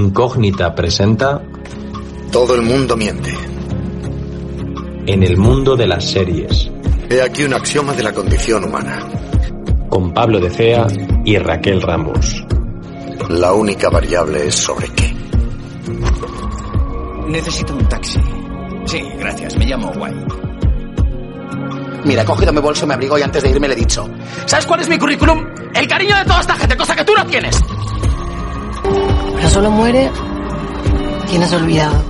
Incógnita presenta Todo el mundo miente. En el mundo de las series, He aquí un axioma de la condición humana. con Pablo de Cea y Raquel Ramos. La única variable es sobre qué. Necesito un taxi. Sí, gracias. Me llamo White. Mira, he cogido mi bolso, me abrigo y antes de irme le he dicho. ¿Sabes cuál es mi currículum? El cariño de toda esta gente, cosa que tú no tienes. Pero solo muere quien has olvidado.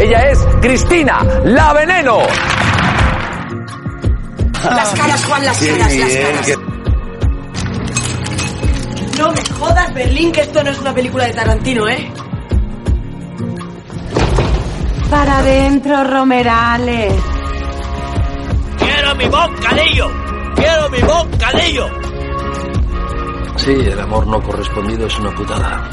Ella es Cristina, la veneno. Las caras, Juan, las caras, las caras. No me jodas, Berlín, que esto no es una película de Tarantino, ¿eh? Para adentro, Romerales. ¡Quiero mi bocadillo! ¡Quiero mi bocadillo! Sí, el amor no correspondido es una putada.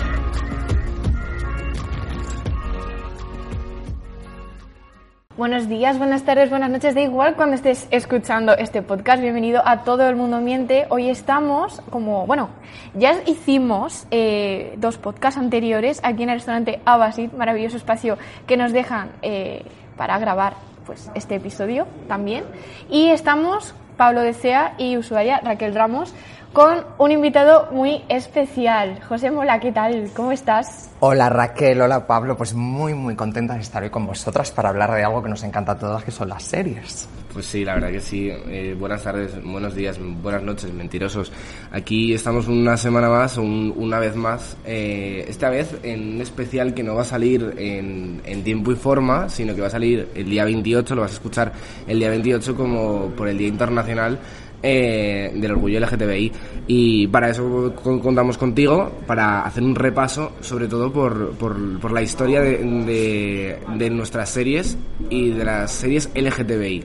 Buenos días, buenas tardes, buenas noches, da igual cuando estés escuchando este podcast. Bienvenido a Todo el Mundo Miente. Hoy estamos como, bueno, ya hicimos eh, dos podcasts anteriores aquí en el restaurante Abasit, maravilloso espacio que nos dejan eh, para grabar pues este episodio también. Y estamos Pablo Desea y Ushuaia Raquel Ramos con un invitado muy especial. José Mola, ¿qué tal? ¿Cómo estás? Hola Raquel, hola Pablo, pues muy muy contenta de estar hoy con vosotras para hablar de algo que nos encanta a todas, que son las series. Pues sí, la verdad que sí. Eh, buenas tardes, buenos días, buenas noches, mentirosos. Aquí estamos una semana más, un- una vez más. eh, esta vez en un especial que no va a salir en, en tiempo y forma, sino que va a salir el día 28, lo vas a escuchar el día 28 como por el Día Internacional eh, del Orgullo LGTBI. Y para eso con- contamos contigo, para hacer un repaso, sobre todo por, por, por la historia de, de, de nuestras series y de las series LGTBI.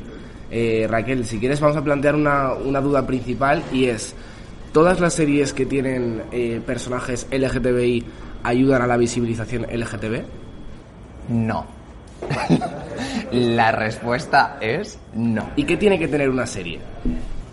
Eh, Raquel, si quieres vamos a plantear una, una duda principal y es, ¿todas las series que tienen eh, personajes LGTBI ayudan a la visibilización LGTB? No. la respuesta es no. ¿Y qué tiene que tener una serie?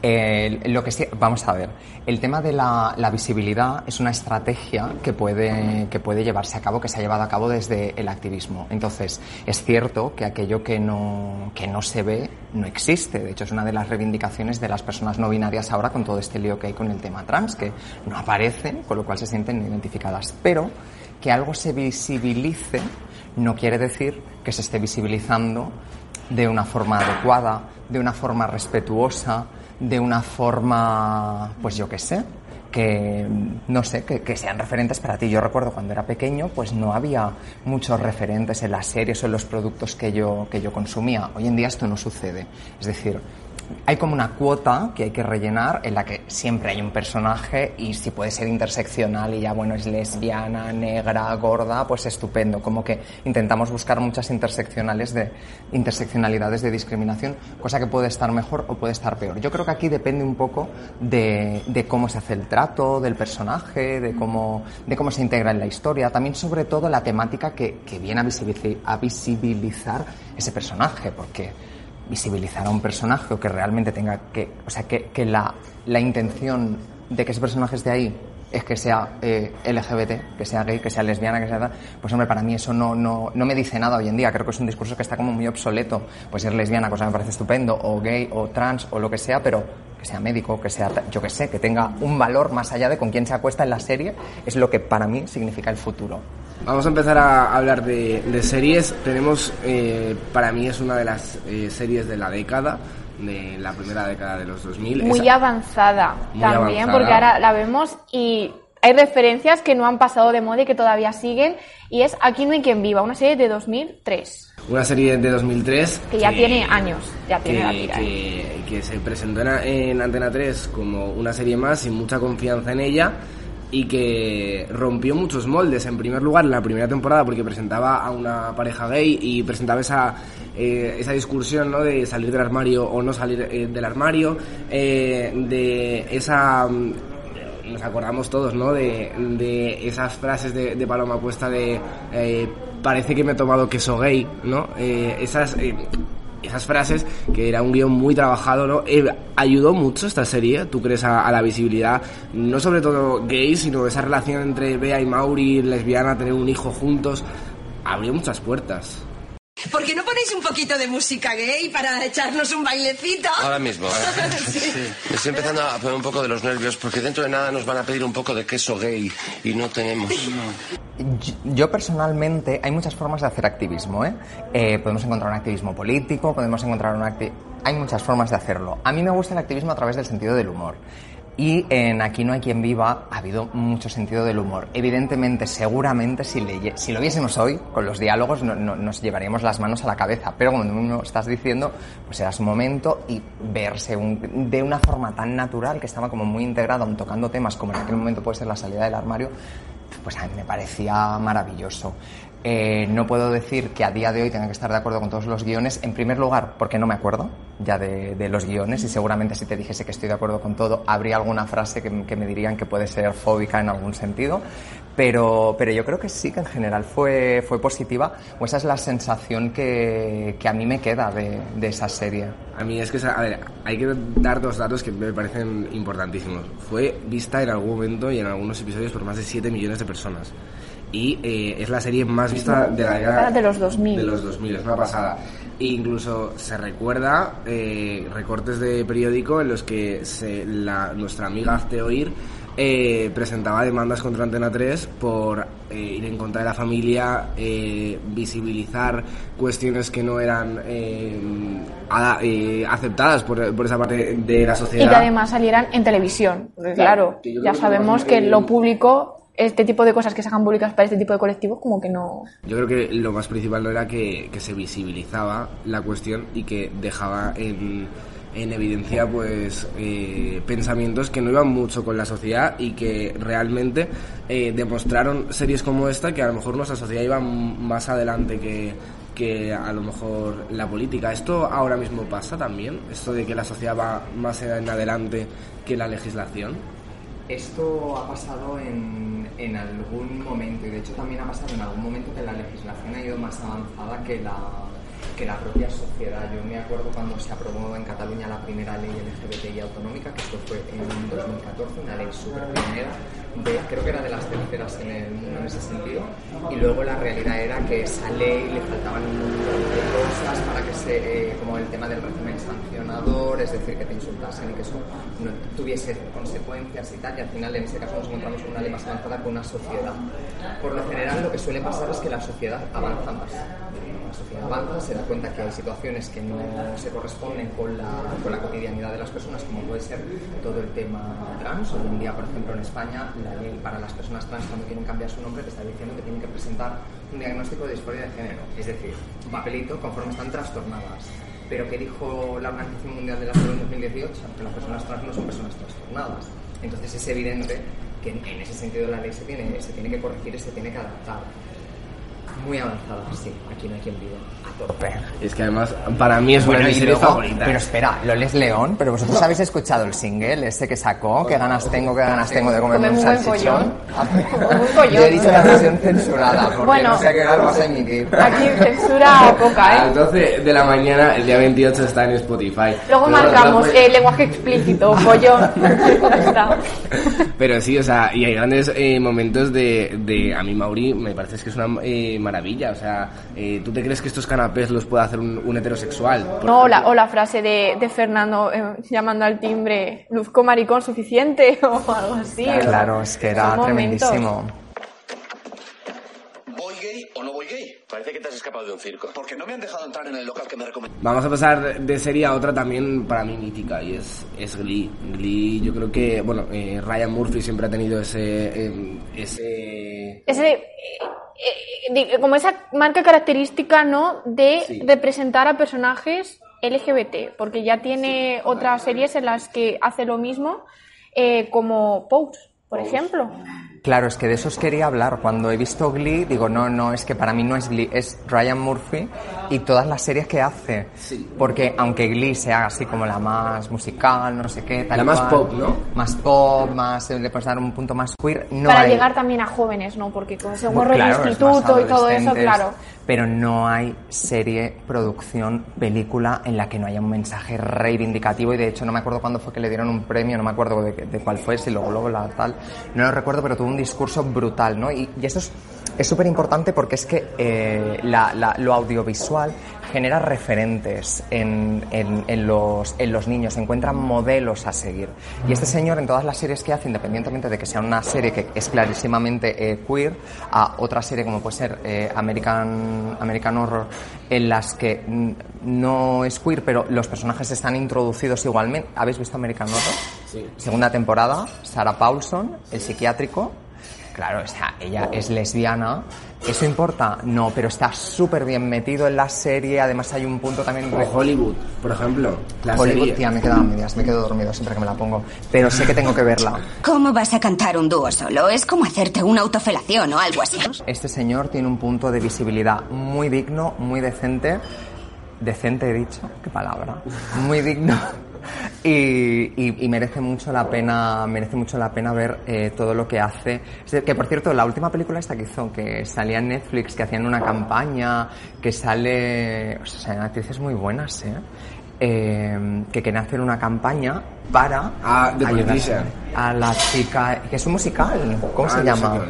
Eh, lo que sí, vamos a ver, el tema de la, la visibilidad es una estrategia que puede, que puede llevarse a cabo, que se ha llevado a cabo desde el activismo. Entonces, es cierto que aquello que no, que no se ve no existe. De hecho, es una de las reivindicaciones de las personas no binarias ahora con todo este lío que hay con el tema trans, que no aparecen, con lo cual se sienten identificadas. Pero que algo se visibilice no quiere decir que se esté visibilizando de una forma adecuada, de una forma respetuosa, de una forma, pues yo qué sé, que no sé, que, que sean referentes para ti. Yo recuerdo cuando era pequeño, pues no había muchos referentes en las series o en los productos que yo, que yo consumía. Hoy en día esto no sucede. Es decir, hay como una cuota que hay que rellenar en la que siempre hay un personaje y si puede ser interseccional y ya bueno es lesbiana, negra, gorda, pues estupendo. Como que intentamos buscar muchas interseccionales de interseccionalidades de discriminación, cosa que puede estar mejor o puede estar peor. Yo creo que aquí depende un poco de, de cómo se hace el trato del personaje, de cómo, de cómo se integra en la historia, también sobre todo la temática que, que viene a visibilizar ese personaje, porque visibilizar a un personaje o que realmente tenga que, o sea, que, que la, la intención de que ese personaje esté ahí es que sea eh, LGBT, que sea gay, que sea lesbiana, que sea tal, pues hombre, para mí eso no, no, no me dice nada hoy en día. Creo que es un discurso que está como muy obsoleto. Pues ser lesbiana, cosa que me parece estupendo, o gay, o trans, o lo que sea, pero que sea médico, que sea, yo que sé, que tenga un valor más allá de con quién se acuesta en la serie, es lo que para mí significa el futuro. Vamos a empezar a hablar de, de series. Tenemos, eh, para mí es una de las eh, series de la década, de la primera década de los 2000. Muy Esa- avanzada Muy también, avanzada. porque ahora la vemos y hay referencias que no han pasado de moda y que todavía siguen. Y es Aquí no hay quien viva, una serie de 2003, Una serie de 2003 que ya tiene años, ya tiene la que, tira. ¿eh? que- que se presentó en, en Antena 3 como una serie más sin mucha confianza en ella y que rompió muchos moldes. En primer lugar, en la primera temporada, porque presentaba a una pareja gay y presentaba esa, eh, esa discusión ¿no? de salir del armario o no salir eh, del armario, eh, de esa... mm, Nos acordamos todos, ¿no? De, de esas frases de, Paloma Puesta de eh, parece que me he tomado queso gay, ¿no? Esas... esas frases, que era un guion muy trabajado, ¿no? Eh, ¿Ayudó mucho esta serie, tú crees, a, la visibilidad, no sobre todo gay, sino esa relación entre Bea y Mauri, lesbiana, tener un hijo juntos? Abrió muchas puertas. ¿Por qué no ponéis un poquito de música gay para echarnos un bailecito? Ahora mismo. sí. Sí. Estoy empezando a poner un poco de los nervios porque dentro de nada nos van a pedir un poco de queso gay y no tenemos. Yo personalmente, hay muchas formas de hacer activismo. ¿eh? Eh, podemos encontrar un activismo político, podemos encontrar un activismo... Hay muchas formas de hacerlo. A mí me gusta el activismo a través del sentido del humor. Y en Aquí no hay quien viva ha habido mucho sentido del humor. Evidentemente, seguramente, si, le, si lo viésemos hoy, con los diálogos, no, no, nos llevaríamos las manos a la cabeza. Pero como tú estás diciendo, pues era su momento y verse de una forma tan natural que estaba como muy integrado, aun tocando temas como en aquel momento puede ser la salida del armario, pues a mí me parecía maravilloso. Eh, no puedo decir que a día de hoy tenga que estar de acuerdo con todos los guiones, en primer lugar, porque no me acuerdo ya de, de los guiones y seguramente si te dijese que estoy de acuerdo con todo, habría alguna frase que, que, me dirían que puede ser fóbica en algún sentido, pero, pero yo creo que sí, que en general fue, fue positiva, o esa es la sensación que, que a mí me queda de, de, esa serie. A mí es que, a ver, hay que dar dos datos que me parecen importantísimos. Fue vista en algún momento y en algunos episodios por más de 7 millones de personas y eh, es la serie más vista de la era de los 2000. De los 2000, es una pasada. E incluso se recuerda eh, recortes de periódico en los que se, la, nuestra amiga Hazte Oír eh, presentaba demandas contra Antena 3 por eh, ir en contra de la familia, eh, visibilizar cuestiones que no eran aceptadas por, por, esa parte de la sociedad. Y que además salieran en televisión. Claro ya sabemos que lo público este tipo de cosas que se hagan públicas para este tipo de colectivos como que no... Yo creo que lo más principal no era que, que se visibilizaba la cuestión y que dejaba en, en evidencia pues eh, pensamientos que no iban mucho con la sociedad y que realmente eh, demostraron series como esta que a lo mejor nuestra sociedad iba más adelante que, que a lo mejor la política. ¿Esto ahora mismo pasa también? ¿Esto de que la sociedad va más en adelante que la legislación? Esto ha pasado en, en, algún momento y de hecho también ha pasado en algún momento que la legislación ha ido más avanzada que la, que la propia sociedad. Yo me acuerdo cuando se aprobó en Cataluña la primera ley LGBTI autonómica, que esto fue en 2014, una ley súper pionera, de, creo que era de las terceras en el mundo en ese sentido, y luego la realidad era que esa ley le faltaban un montón de cosas para que se, eh, como el tema del régimen sancionador, es decir, que te insultasen y que eso no tuviese consecuencias y tal, y al final en ese caso nos encontramos con una ley más avanzada que una sociedad. Por lo general lo que suele pasar es que la sociedad avanza más avanza, se da cuenta que hay situaciones que no se corresponden con la, con la cotidianidad de las personas, como puede ser todo el tema trans. Hoy en día, por ejemplo, en España, la ley para las personas trans cuando quieren cambiar su nombre te está diciendo que tienen que presentar un diagnóstico de disforia de género, es decir, un papelito conforme están trastornadas. Pero ¿qué dijo la Organización Mundial de la Salud en 2018? Que las personas trans no son personas trastornadas. Entonces es evidente que en ese sentido la ley se tiene, se tiene que corregir y se tiene que adaptar muy avanzada, sí, aquí no hay quien viva. A tope. Es que además, para mí es una de mis series favoritas. Pero espera, Loles León, pero vosotros habéis escuchado el single ese que sacó, qué ganas tengo, qué ganas tengo de comerme un salchichón. Yo he dicho la versión censurada, porque bueno, no sé a qué hora lo vas a emitir. Aquí censura poca, ¿eh? A las 12 de la mañana, el día 28 está en Spotify. Luego marcamos eh, lenguaje explícito, pollón. pero sí, o sea, y hay grandes eh, momentos de, de, a mí Mauri, me parece que es una eh, maravilla. O sea, eh, ¿tú te crees que estos canapés los puede hacer un, un heterosexual? No, o la, o la frase de, de Fernando eh, llamando al timbre, luzco maricón suficiente o algo así. Claro, es que era tremendísimo. ¿Voy Parece que te has escapado de un circo. Porque no me han dejado entrar en el local que me recomendó. Vamos a pasar de serie a otra también para mí mítica y es, es Glee. Glee, yo creo que, bueno, eh, Ryan Murphy siempre ha tenido ese... Eh, ese... Ese... Eh, eh, como esa marca característica, ¿no? De Sí. representar a personajes LGBT, porque ya tiene otras series en las que hace lo mismo, eh, como Pose, por Pose. ejemplo. Claro, es que de eso os quería hablar. Cuando he visto Glee, digo, no, no, es que para mí no es Glee, es Ryan Murphy y todas las series que hace. Porque aunque Glee sea así como la más musical, no sé qué, tal La más cual, pop, ¿no? Más pop, más, le puedes dar un punto más queer. No Para hay- llegar también a jóvenes, ¿no? Porque con ese Bueno, gorro claro, de instituto y todo eso, claro. Pero no hay serie, producción, película en la que no haya un mensaje reivindicativo y de hecho no me acuerdo cuándo fue que le dieron un premio, no me acuerdo de, de cuál fue, si lo Globo, la tal, no lo recuerdo, pero tuvo un discurso brutal, ¿no? Y, y esto es es súper importante porque es que eh, la- la- lo audiovisual genera referentes en, en- en los, en los niños, encuentran modelos a seguir. Y este señor en todas las series que hace, independientemente de que sea una serie que es clarísimamente eh, queer, a otra serie como puede ser eh, American, American Horror, en las que no es queer, pero los personajes están introducidos igualmente. ¿Habéis visto American Horror? Sí. Segunda temporada, Sarah Paulson, el psiquiátrico. Claro, o sea, ella es lesbiana. ¿Eso importa? No, pero está súper bien metido en la serie. Además hay un punto también... O Hollywood, por ejemplo. La Hollywood, serie. tía, me quedo a medias, me quedo dormido siempre que me la pongo. Pero sé que tengo que verla. ¿Cómo vas a cantar un dúo solo? Es como hacerte una autofelación o algo así. Este señor tiene un punto de visibilidad muy digno, muy decente. Decente he dicho, qué palabra. Muy digno. Y, y- y merece mucho la pena merece mucho la pena ver eh, todo lo que hace que por cierto la última película esta que hizo que salía en Netflix que hacían una campaña que sale o sea actrices muy buenas ¿eh? Eh, que hacer una campaña para Ah, ayudar a la chica que es un musical ¿cómo Ah, se no sé llama?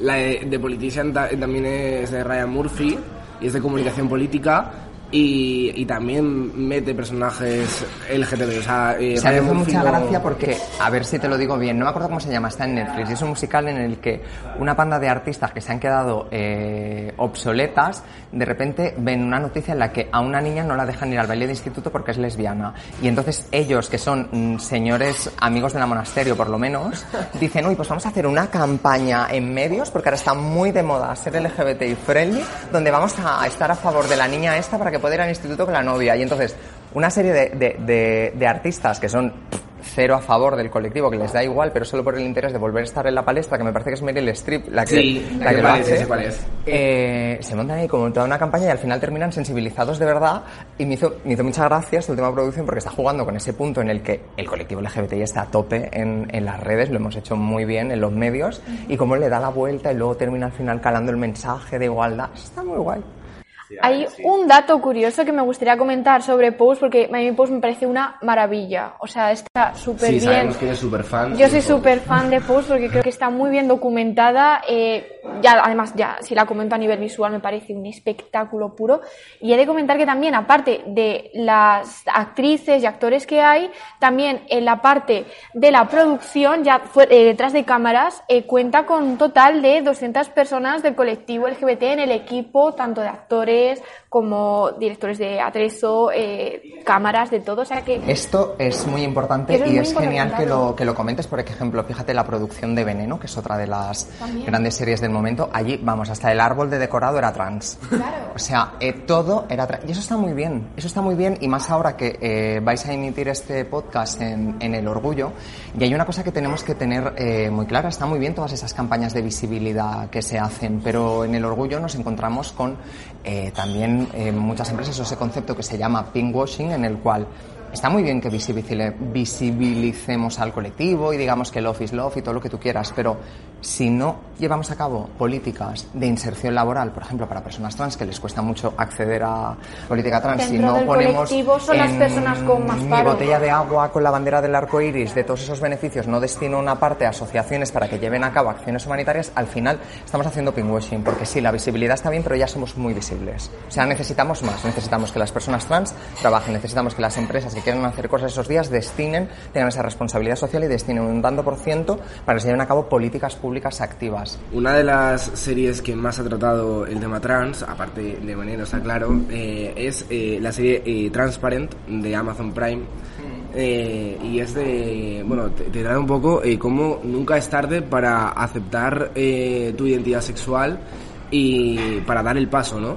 La de, de Politician ta- también es de Ryan Murphy y es de comunicación política y, y también mete personajes LGTB. O sea, eh, O sea, me mucha gracia porque, a ver si te lo digo bien, no me acuerdo cómo se llama, está en Netflix y es un musical en el que una panda de artistas que se han quedado eh, obsoletas, de repente ven una noticia en la que a una niña no la dejan ir al baile de instituto porque es lesbiana. Y entonces ellos, que son mm, señores amigos del monasterio por lo menos, dicen, uy, pues vamos a hacer una campaña en medios porque ahora está muy de moda ser LGBTI friendly, donde vamos a estar a favor de la niña esta para que pueda ir al instituto con la novia. Y entonces, una serie de, de- de- de artistas que son cero a favor del colectivo, que les da igual, pero solo por el interés de volver a estar en la palestra, que me parece que es Meryl Streep la que, Sí, la sé que lo es, hace, eh, se montan ahí como toda una campaña y al final terminan sensibilizados de verdad y me hizo, me hizo mucha gracia esta última producción porque está jugando con ese punto en el que el colectivo LGBTI está a tope en, en las redes, lo hemos hecho muy bien en los medios y cómo le da la vuelta y luego termina al final calando el mensaje de igualdad. Está muy guay. Hay un dato curioso que me gustaría comentar sobre Pose, porque a mí Pose me parece una maravilla. O sea, está súper Sí, bien. sabemos que eres súper fan. Yo soy súper fan de Pose porque creo que está muy bien documentada. eh, ya, además, ya, si la comento a nivel visual, me parece un espectáculo puro. Y he de comentar que también, aparte de las actrices y actores que hay, también en la parte de la producción, ya fue- eh, detrás de cámaras, eh, cuenta con un total de 200 personas del colectivo LGBT en el equipo, tanto de actores como directores de atrezo, eh, cámaras, de todo. O sea que Esto es muy importante es y muy es genial que lo, que lo comentes. Por ejemplo, fíjate la producción de Veneno, que es otra de las También. grandes series del momento. Allí, vamos, hasta el árbol de decorado era trans. O sea, eh, todo era trans. Y eso está muy bien, eso está muy bien. Y más ahora que eh, vais a emitir este podcast en, en El Orgullo. Y hay una cosa que tenemos que tener muy clara. Está muy bien todas esas campañas de visibilidad que se hacen, pero en El Orgullo nos encontramos con eh, también eh, muchas empresas ese concepto que se llama pinkwashing, en el cual está muy bien que visibilice- visibilicemos al colectivo y digamos que love is love y todo lo que tú quieras, pero si no llevamos a cabo políticas de inserción laboral, por ejemplo, para personas trans que les cuesta mucho acceder a política trans, si no del ponemos son las personas con más mi botella de agua con la bandera del arco iris, de todos esos beneficios, no destino una parte a asociaciones para que lleven a cabo acciones humanitarias, al final estamos haciendo pinkwashing, porque sí, la visibilidad está bien, pero ya somos muy visibles. O sea, necesitamos más, necesitamos que las personas trans trabajen, necesitamos que las empresas que quieran hacer cosas esos días destinen, tengan esa responsabilidad social y destinen un tanto por ciento para que se lleven a cabo políticas públicas activas. Una de las series que más ha tratado el tema trans, aparte de Veneno, está claro, eh, es eh, la serie eh, Transparent de Amazon Prime. Eh, y es de, bueno, te, te trae un poco eh, cómo nunca es tarde para aceptar eh, tu identidad sexual y para dar el paso, ¿no?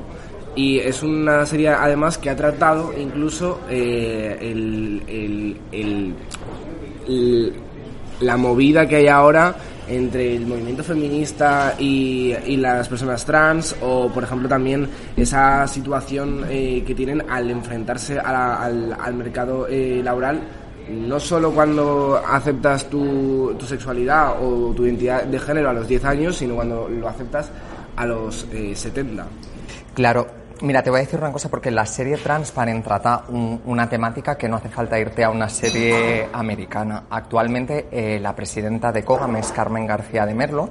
Y es una serie además que ha tratado incluso eh, el, el- el- el- la movida que hay ahora entre el movimiento feminista y, las personas trans o por ejemplo también esa situación eh, que tienen al enfrentarse a la- al, al mercado eh, laboral no solo cuando aceptas tu, tu sexualidad o tu identidad de género a los 10 años, sino cuando lo aceptas a los eh, 70. Claro, mira, te voy a decir una cosa porque la serie Transparent trata un- una temática que no hace falta irte a una serie americana. Actualmente eh, la presidenta de COGAM es Carmen García de Merlo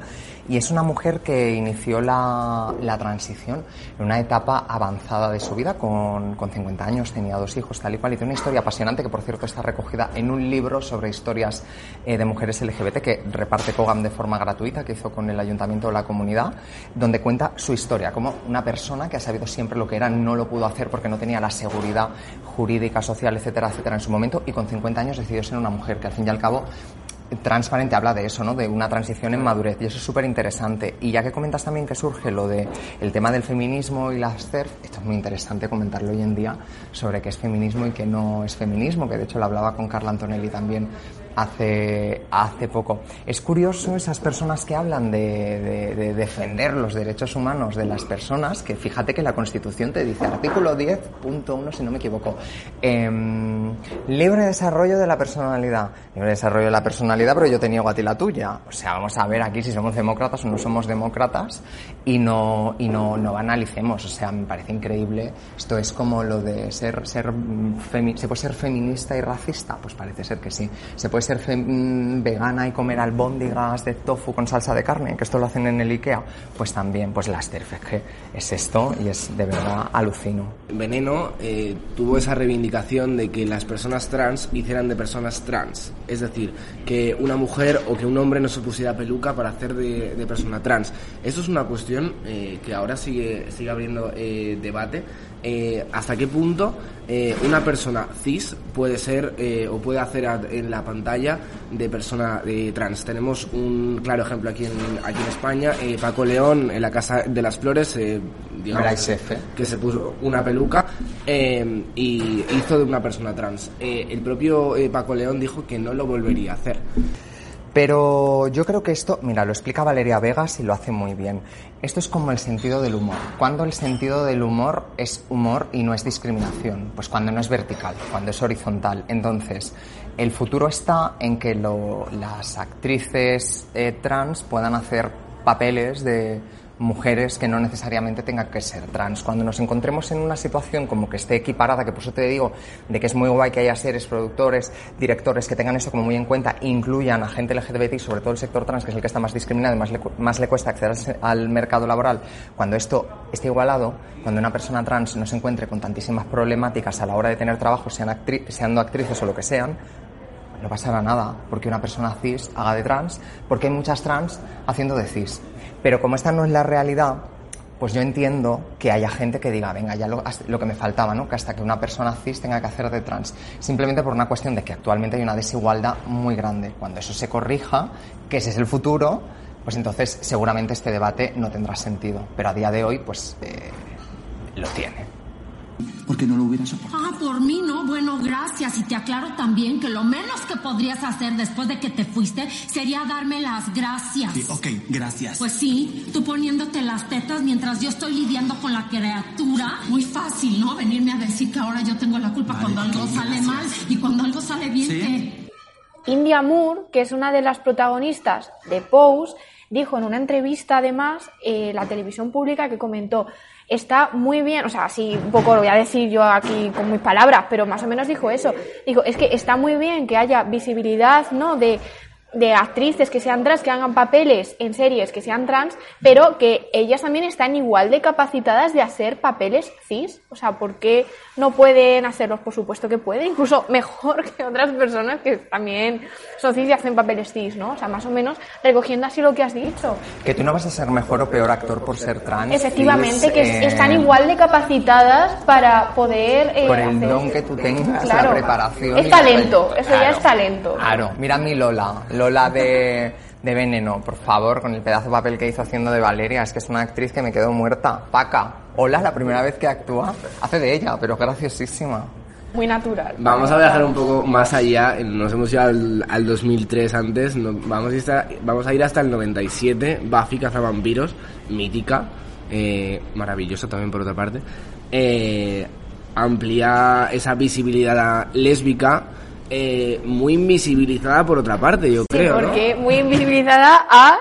y es una mujer que inició la, la transición en una etapa avanzada de su vida con, con 50 años, tenía dos hijos, tal y cual, y tiene una historia apasionante que por cierto está recogida en un libro sobre historias eh, de mujeres LGBT que reparte COGAM de forma gratuita, que hizo con el ayuntamiento de la comunidad, donde cuenta su historia, como una persona que ha sabido siempre lo que era, no lo pudo hacer porque no tenía la seguridad jurídica, social, etcétera, etcétera en su momento, y con 50 años decidió ser una mujer que al fin y al cabo transparente habla de eso, ¿no? De una transición en madurez y eso es súper interesante. Y ya que comentas también que surge lo de el tema del feminismo y las CERF, esto es muy interesante comentarlo hoy en día sobre qué es feminismo y qué no es feminismo, que de hecho lo hablaba con Carla Antonelli también hace, hace poco. Es curioso esas personas que hablan de, de- de defender los derechos humanos de las personas, que fíjate que la Constitución te dice, artículo 10.1, si no me equivoco, em, libre desarrollo de la personalidad. Libre desarrollo de la personalidad, pero yo te niego a ti la tuya. O sea, vamos a ver aquí si somos demócratas o no somos demócratas y no, y no, no banalicemos. O sea, me parece increíble. Esto es como lo de ser, ser, ¿se puede ser feminista y racista? Pues parece ser que sí. ¿Se puede ser fem- mm, vegana y comer albóndigas de tofu con salsa de carne? Que esto lo hacen en el IKEA. Pues también, pues las TERF, es esto y es de verdad alucino. Veneno eh, tuvo esa reivindicación de que las personas trans hicieran de personas trans. Es decir, que una mujer o que un hombre no se pusiera peluca para hacer de, de persona trans. Eso es una cuestión eh, que ahora sigue, sigue abriendo eh, debate. Eh, ¿Hasta qué punto eh, una persona cis puede ser eh, o puede hacer a- en la pantalla de persona eh, trans? Tenemos un claro ejemplo aquí en, aquí en España. eh, Paco León en la Casa de las Flores, eh, digamos, que se puso una peluca eh, y hizo de una persona trans. Eh, el propio eh, Paco León dijo que no lo volvería a hacer. Pero yo creo que esto, mira, lo explica Valeria Vegas y lo hace muy bien. Esto es como el sentido del humor. Cuando el sentido del humor es humor y no es discriminación, pues cuando no es vertical, cuando es horizontal. Entonces, el futuro está en que lo- las actrices eh, trans puedan hacer papeles de mujeres que no necesariamente tengan que ser trans. Cuando nos encontremos en una situación como que esté equiparada, que por eso te digo de que es muy guay que haya series, productores, directores que tengan eso como muy en cuenta, incluyan a gente LGTBI, sobre todo el sector trans, que es el que está más discriminado y más le, más le cuesta acceder al mercado laboral, cuando esto esté igualado, cuando una persona trans no se encuentre con tantísimas problemáticas a la hora de tener trabajo, sean actri- siendo actrices o lo que sean, no pasará nada porque una persona cis haga de trans, porque hay muchas trans haciendo de cis. Pero como esta no es la realidad, pues yo entiendo que haya gente que diga, venga, ya lo, lo que me faltaba, ¿no? Que hasta que una persona cis tenga que hacer de trans. Simplemente por una cuestión de que actualmente hay una desigualdad muy grande. Cuando eso se corrija, que ese es el futuro, pues entonces seguramente este debate no tendrá sentido. Pero a día de hoy, pues eh, lo tiene. Porque no lo hubiera soportado. Ah, por mí no. Bueno, gracias. Y te aclaro también que lo menos que podrías hacer después de que te fuiste sería darme las gracias. Sí, ok, gracias. Pues sí, tú poniéndote las tetas mientras yo estoy lidiando con la criatura. Muy fácil, ¿no? Venirme a decir que ahora yo tengo la culpa Vale, cuando algo sale gracias. mal y cuando algo sale bien, Sí. ¿qué? India Moore, que es una de las protagonistas de Pose, dijo en una entrevista además eh, la televisión pública que comentó está muy bien, o sea, así un poco lo voy a decir yo aquí con mis palabras, pero más o menos dijo eso. Dijo, es que está muy bien que haya visibilidad, ¿no? De, de actrices que sean trans, que hagan papeles en series que sean trans, pero que ellas también están igual de capacitadas de hacer papeles cis. O sea, ¿por qué no pueden hacerlos? Por supuesto que pueden, incluso mejor que otras personas que también son cis y hacen papeles cis, ¿no? O sea, más o menos recogiendo así lo que has dicho. Que tú no vas a ser mejor o peor actor por ser trans. Efectivamente, cis, que eh, están igual de capacitadas para poder... eh, por el hacer- don que tú tengas, Claro. la preparación. Es talento, eso ya es talento. Claro, mira mi Lola, Lola de, de Veneno, por favor, con el pedazo de papel que hizo haciendo de Valeria, es que es una actriz que me quedó muerta. Paca, hola, la primera vez que actúa, hace de ella, pero graciosísima. Muy natural. Vamos a viajar un poco más allá. Nos hemos ido al, al 2003 antes. no- vamos, a ir hasta, vamos a ir hasta el 97. Buffy Cazavampiros, mítica. eh, maravillosa también por otra parte. Eh, amplía esa visibilidad lésbica. Eh, muy invisibilizada por otra parte, yo Sí, creo, ¿no? porque muy invisibilizada a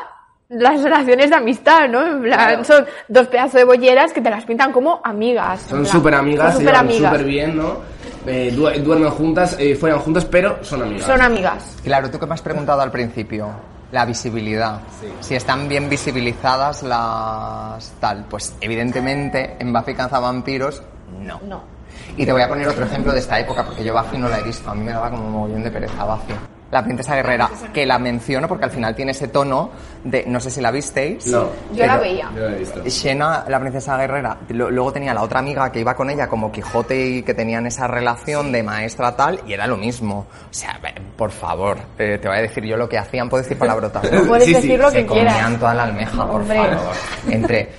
las relaciones de amistad, ¿no? En plan, Claro. son dos pedazos de bolleras que te las pintan como amigas. Son súper amigas, son se llevan súper bien, ¿no? Eh, du- duermen juntas, eh, fueran juntas, pero son amigas. Son amigas. Claro, tú que me has preguntado al principio, la visibilidad. Si están bien visibilizadas las tal, pues evidentemente en Buffy Vampiros no. No. Y te voy a poner otro ejemplo de esta época, porque yo Buffy no la he visto, a mí me daba como un mogollón de pereza Buffy. La princesa guerrera, que la menciono porque al final tiene ese tono de, no sé si la visteis. No. Yo la veía. Yo lo he visto. Xena, la princesa guerrera, lo- luego tenía la otra amiga que iba con ella como Quijote y que tenían esa relación de maestra tal y era lo mismo. O sea, por favor, eh, te voy a decir yo lo que hacían, puedo decir palabrotas. ¿no? Puedes decir lo Se que quieras. comían toda la almeja, por Hombre. favor. Entre...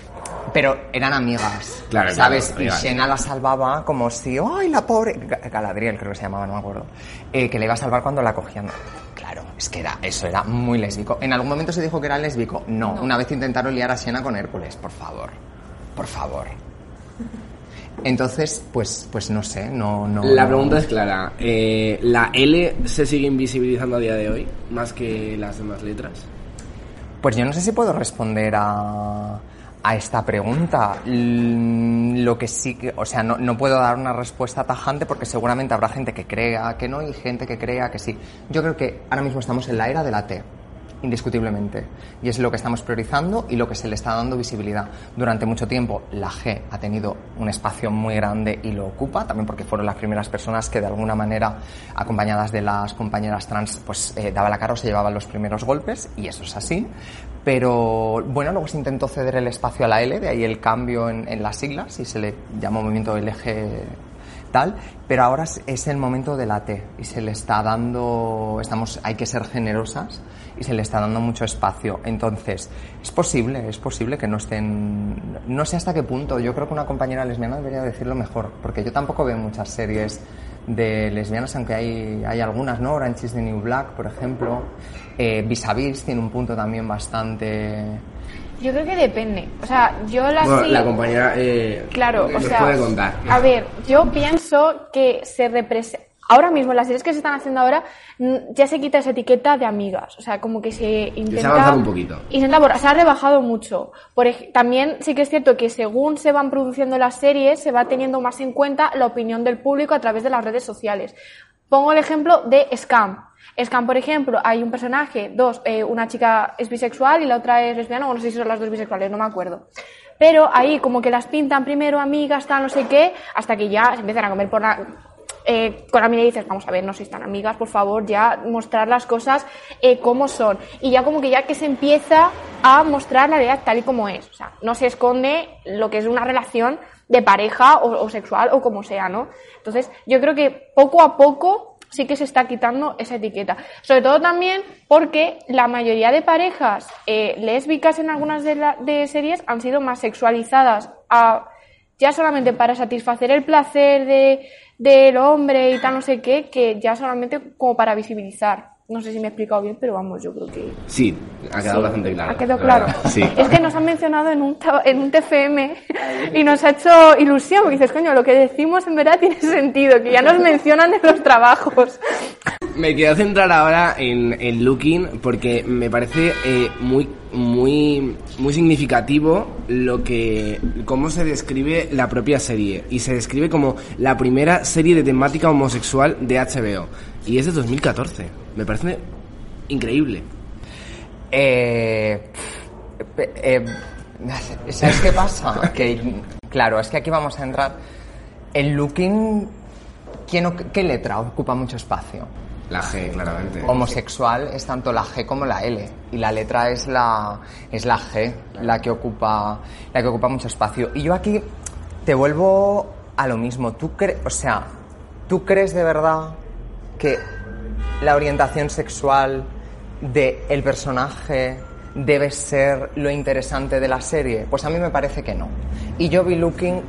Pero eran amigas, Claro, ¿sabes? claro, y. Xena la salvaba como si, ¡ay, la pobre! Ga- Galadriel creo que se llamaba, no me acuerdo. Eh, que le iba a salvar cuando la cogían. Claro, es que era, eso era muy lésbico. ¿En algún momento se dijo que era lésbico? No. Una vez intentaron liar a Xena con Hércules, por favor. Por favor. Entonces, pues, pues no sé, no, no. La no. pregunta es clara. eh, ¿La L se sigue invisibilizando a día de hoy? Más que las demás letras. Pues yo no sé si puedo responder a, a esta pregunta. Mm, Lo que sí que, o sea, no, no puedo dar una respuesta tajante porque seguramente habrá gente que crea que no y gente que crea que sí. Yo creo que ahora mismo estamos en la era de la T, indiscutiblemente. Y es lo que estamos priorizando y lo que se le está dando visibilidad. Durante mucho tiempo la G ha tenido un espacio muy grande y lo ocupa, también porque fueron las primeras personas que de alguna manera, acompañadas de las compañeras trans, pues eh, daba la cara o se llevaban los primeros golpes, y eso es así. Pero bueno, luego se intentó ceder el espacio a la L, de ahí el cambio en, en las siglas, y se le llamó movimiento LG tal, pero ahora es- el momento de la T y se le está dando, estamos, hay que ser generosas y se le está dando mucho espacio. Entonces, es posible, es posible que no estén, no sé hasta qué punto, yo creo que una compañera lesbiana debería decirlo mejor, porque yo tampoco veo muchas series de lesbianas, aunque hay, hay algunas, ¿no? Orange is the New Black, por ejemplo. Eh, Vis a Vis tiene un punto también bastante... Yo creo que depende. O sea, yo la Bueno, sí- la compañera eh, Claro, o sea, puede contar. a ver, yo pienso que se representa, ahora mismo, las series que se están haciendo ahora, ya se quita esa etiqueta de amigas, o sea, como que se intenta... se ha avanzado un poquito. Intenta se ha rebajado mucho. Por también sí que es cierto que según se van produciendo las series, se va teniendo más en cuenta la opinión del público a través de las redes sociales. Pongo el ejemplo de Scam. Scam, por ejemplo, hay un personaje, dos, eh, una chica es bisexual y la otra es lesbiana, o no sé si son las dos bisexuales, no me acuerdo. Pero ahí como que las pintan primero amigas, tal, no sé qué, hasta que ya se empiezan a comer por la... Eh, con la y dices, vamos a ver, no sois tan amigas, por favor, ya mostrar las cosas eh, como son. Y ya como que ya que se empieza a mostrar la realidad tal y como es. O sea, no se esconde lo que es una relación de pareja o, o sexual o como sea, ¿no? Entonces, yo creo que poco a poco sí que se está quitando esa etiqueta. Sobre todo también porque la mayoría de parejas eh, lésbicas en algunas de, la- de series han sido más sexualizadas a, ya solamente para satisfacer el placer de, del hombre y tal, no sé qué, que ya solamente como para visibilizar. No sé si me he explicado bien, pero vamos, yo creo que... Sí, ha quedado Sí, bastante claro. Ha quedado la claro. Sí. Es que nos han mencionado en un, en un TFM y nos ha hecho ilusión, porque dices, coño, lo que decimos en verdad tiene sentido, que ya nos mencionan en los trabajos. Me quiero centrar ahora en, en Looking porque me parece eh, muy, muy, muy significativo lo que, cómo se describe la propia serie. Y se describe como la primera serie de temática homosexual de HBO. Y es de 2014. Me parece increíble. Eh, eh, ¿Sabes qué pasa? Que, claro, es que aquí vamos a entrar. El looking, ¿quién o- ¿qué letra ocupa mucho espacio? La G, claramente. Homosexual es tanto la G como la L y la letra es la es la G la que ocupa la que ocupa mucho espacio y yo aquí te vuelvo a lo mismo tú o sea tú crees de verdad que la orientación sexual de el personaje debe ser lo interesante de la serie pues a mí me parece que no y yo vi Looking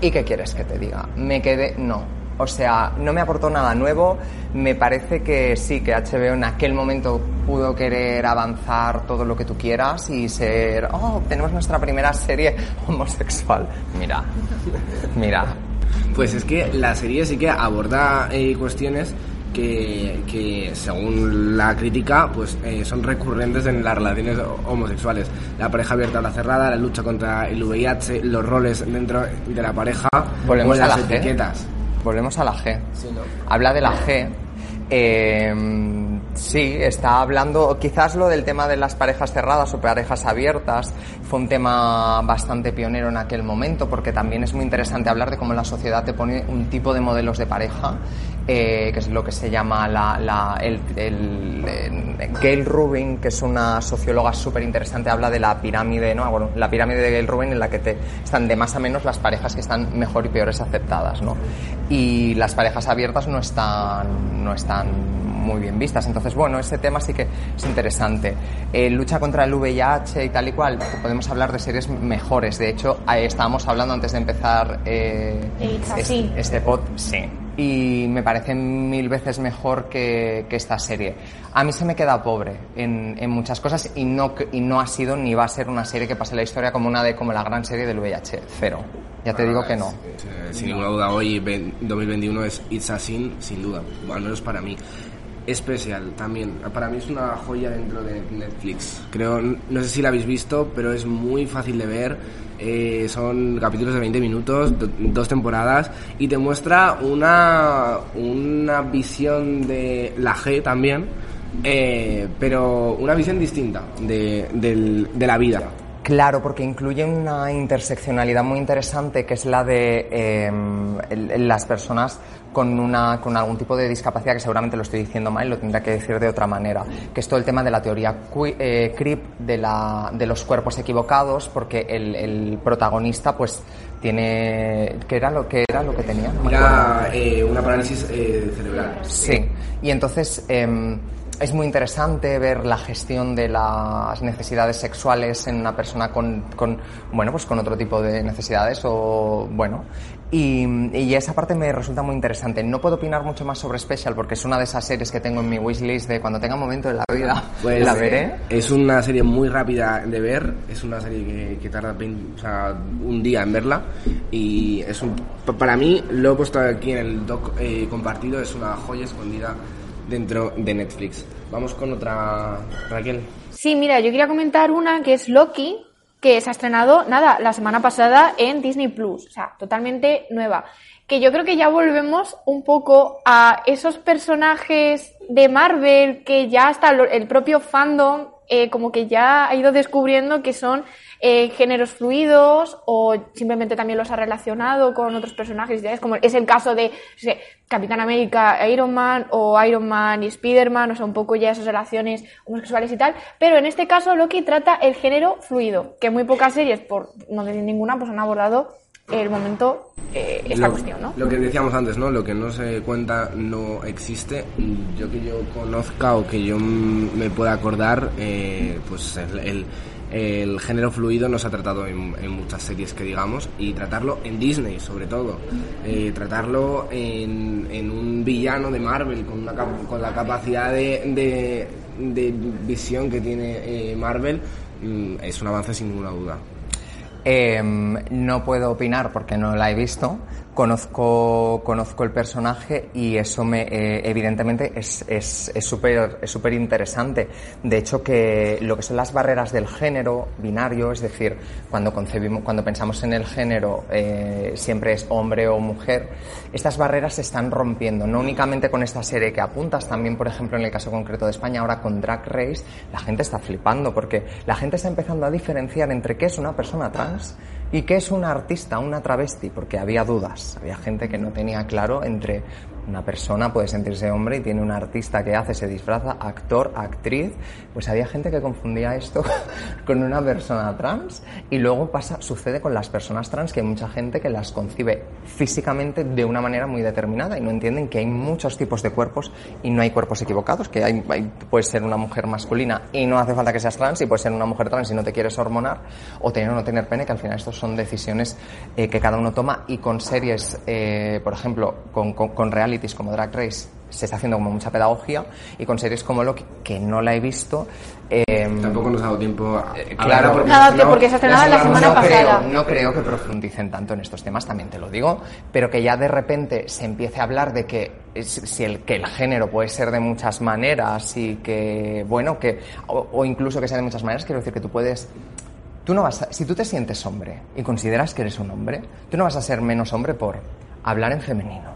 y qué quieres que te diga me quedé no O sea, no me aportó nada nuevo. Me parece que sí, que HBO en aquel momento pudo querer avanzar todo lo que tú quieras y ser, oh, tenemos nuestra primera serie homosexual. Mira, mira. Pues es que la serie sí que aborda eh, cuestiones que, que, según la crítica, pues eh, son recurrentes en las relaciones homosexuales. La pareja abierta a la cerrada, la lucha contra el VIH, los roles dentro de la pareja, Volvemos o a las G. etiquetas. Volvemos a la G. Sí, ¿no? Habla de la G. Eh, sí, está hablando, quizás lo del tema de las parejas cerradas o parejas abiertas fue un tema bastante pionero en aquel momento porque también es muy interesante hablar de cómo la sociedad te pone un tipo de modelos de pareja, eh, que es lo que se llama la, la- el, el- eh, Gail Rubin, que es una socióloga súper interesante, habla de la pirámide, ¿no? Ah, Bueno, la pirámide de Gail Rubin en la que te, están de más a menos las parejas que están mejor y peores aceptadas, ¿no? Y las parejas abiertas no están, no están muy bien vistas. Entonces, bueno, ese tema sí que es interesante. Eh, lucha contra el VIH y tal y cual, podemos hablar de series mejores. De hecho, estábamos hablando antes de empezar eh, este, este pod, sí. Y me parece mil veces mejor que, que esta serie. A mí se me queda pobre en, en muchas cosas y no, y no ha sido ni va a ser una serie que pase la historia como una de como la gran serie del VIH. Cero. Ya te digo que no. Eh, Sin ninguna duda, hoy, ven- 2021, es It's a Sin, sin duda. Al menos para mí. Especial también. Para mí es una joya dentro de Netflix. Creo, no sé si la habéis visto, pero es muy fácil de ver. Eh, son capítulos de 20 minutos, do- dos temporadas, y te muestra una, una visión de la G también, eh, pero una visión distinta de, del- de la vida. Claro, porque incluye una interseccionalidad muy interesante que es la de eh, las personas con, una, con algún tipo de discapacidad, que seguramente lo estoy diciendo mal y lo tendría que decir de otra manera, que es todo el tema de la teoría eh, CRIP de, la, de los cuerpos equivocados, porque el, el protagonista pues tiene... ¿Qué era lo que, era lo que tenía? Era eh, una parálisis eh, cerebral. Sí, y entonces em, es muy interesante ver la gestión de las necesidades sexuales en una persona con, con, bueno, pues con otro tipo de necesidades o, bueno, y, y esa parte me resulta muy interesante. No puedo opinar mucho más sobre Special porque es una de esas series que tengo en mi wishlist de cuando tenga momento de la vida, Pues, la veré. Es una serie muy rápida de ver, es una serie que, que tarda 20 o sea, un día en verla y es un, pa- para mí, lo he puesto aquí en el doc eh, compartido, es una joya escondida dentro de Netflix. Vamos con otra, Raquel. Sí, mira, yo quería comentar una que es Loki, que se ha estrenado, nada, la semana pasada en Disney Plus, o sea, totalmente nueva. Que yo creo que ya volvemos un poco a esos personajes de Marvel que ya hasta el propio fandom eh, como que ya ha ido descubriendo que son eh, géneros fluidos o simplemente también los ha relacionado con otros personajes, ¿sabes? como es el caso de no sé, Capitán América, e Iron Man o Iron Man y Spider-Man, o sea, un poco ya esas relaciones homosexuales y tal, pero en este caso Loki trata el género fluido, que muy pocas series, por no decir ninguna, pues han abordado el momento eh, esta lo, cuestión, ¿no? Lo que decíamos antes, ¿no? Lo que no se cuenta no existe. Yo que yo conozca o que yo me pueda acordar, eh, pues el, el- el género fluido no se ha tratado en, muchas series que digamos y tratarlo en Disney sobre todo. Eh, tratarlo en, un villano de Marvel con, una con la capacidad de visión que tiene eh, Marvel mm, es un avance sin ninguna duda. Em, no puedo opinar porque no la he visto. Conozco, conozco el personaje y eso me, eh, evidentemente es súper es súper interesante. De hecho, que lo que son las barreras del género binario, es decir, cuando concebimos, cuando pensamos en el género, eh, siempre es hombre o mujer, estas barreras se están rompiendo. No únicamente con esta serie que apuntas, también, por ejemplo, en el caso concreto de España, ahora con Drag Race, la gente está flipando porque la gente está empezando a diferenciar entre qué es una persona trans y qué es una artista, una travesti, porque había dudas, había gente que no tenía claro entre Una persona puede sentirse hombre y tiene un artista que hace, se disfraza, actor, actriz. Pues había gente que confundía esto con una persona trans y luego pasa, sucede con las personas trans que hay mucha gente que las concibe físicamente de una manera muy determinada y no entienden que hay muchos tipos de cuerpos y no hay cuerpos equivocados, que hay, puedes ser una mujer masculina y no hace falta que seas trans y puedes ser una mujer trans y no te quieres hormonar o tener o no tener pene, que al final estos son decisiones eh, que cada uno toma y con series, eh, por ejemplo, con, con, con realities como Drag Race se está haciendo como mucha pedagogía y con series como Loki, que no la he visto. eh, Tampoco nos ha dado tiempo a, a Claro, porque Nada, se estrenó- porque se ha estrenado la semana no pasada. Creo, no creo que profundicen tanto en estos temas, también te lo digo, pero que ya de repente se empiece a hablar de que es- si el, que el género puede ser de muchas maneras y que, bueno, que, o, o incluso que sea de muchas maneras, quiero decir que tú puedes Tú no vas a- si tú te sientes hombre y consideras que eres un hombre, tú no vas a ser menos hombre por hablar en femenino,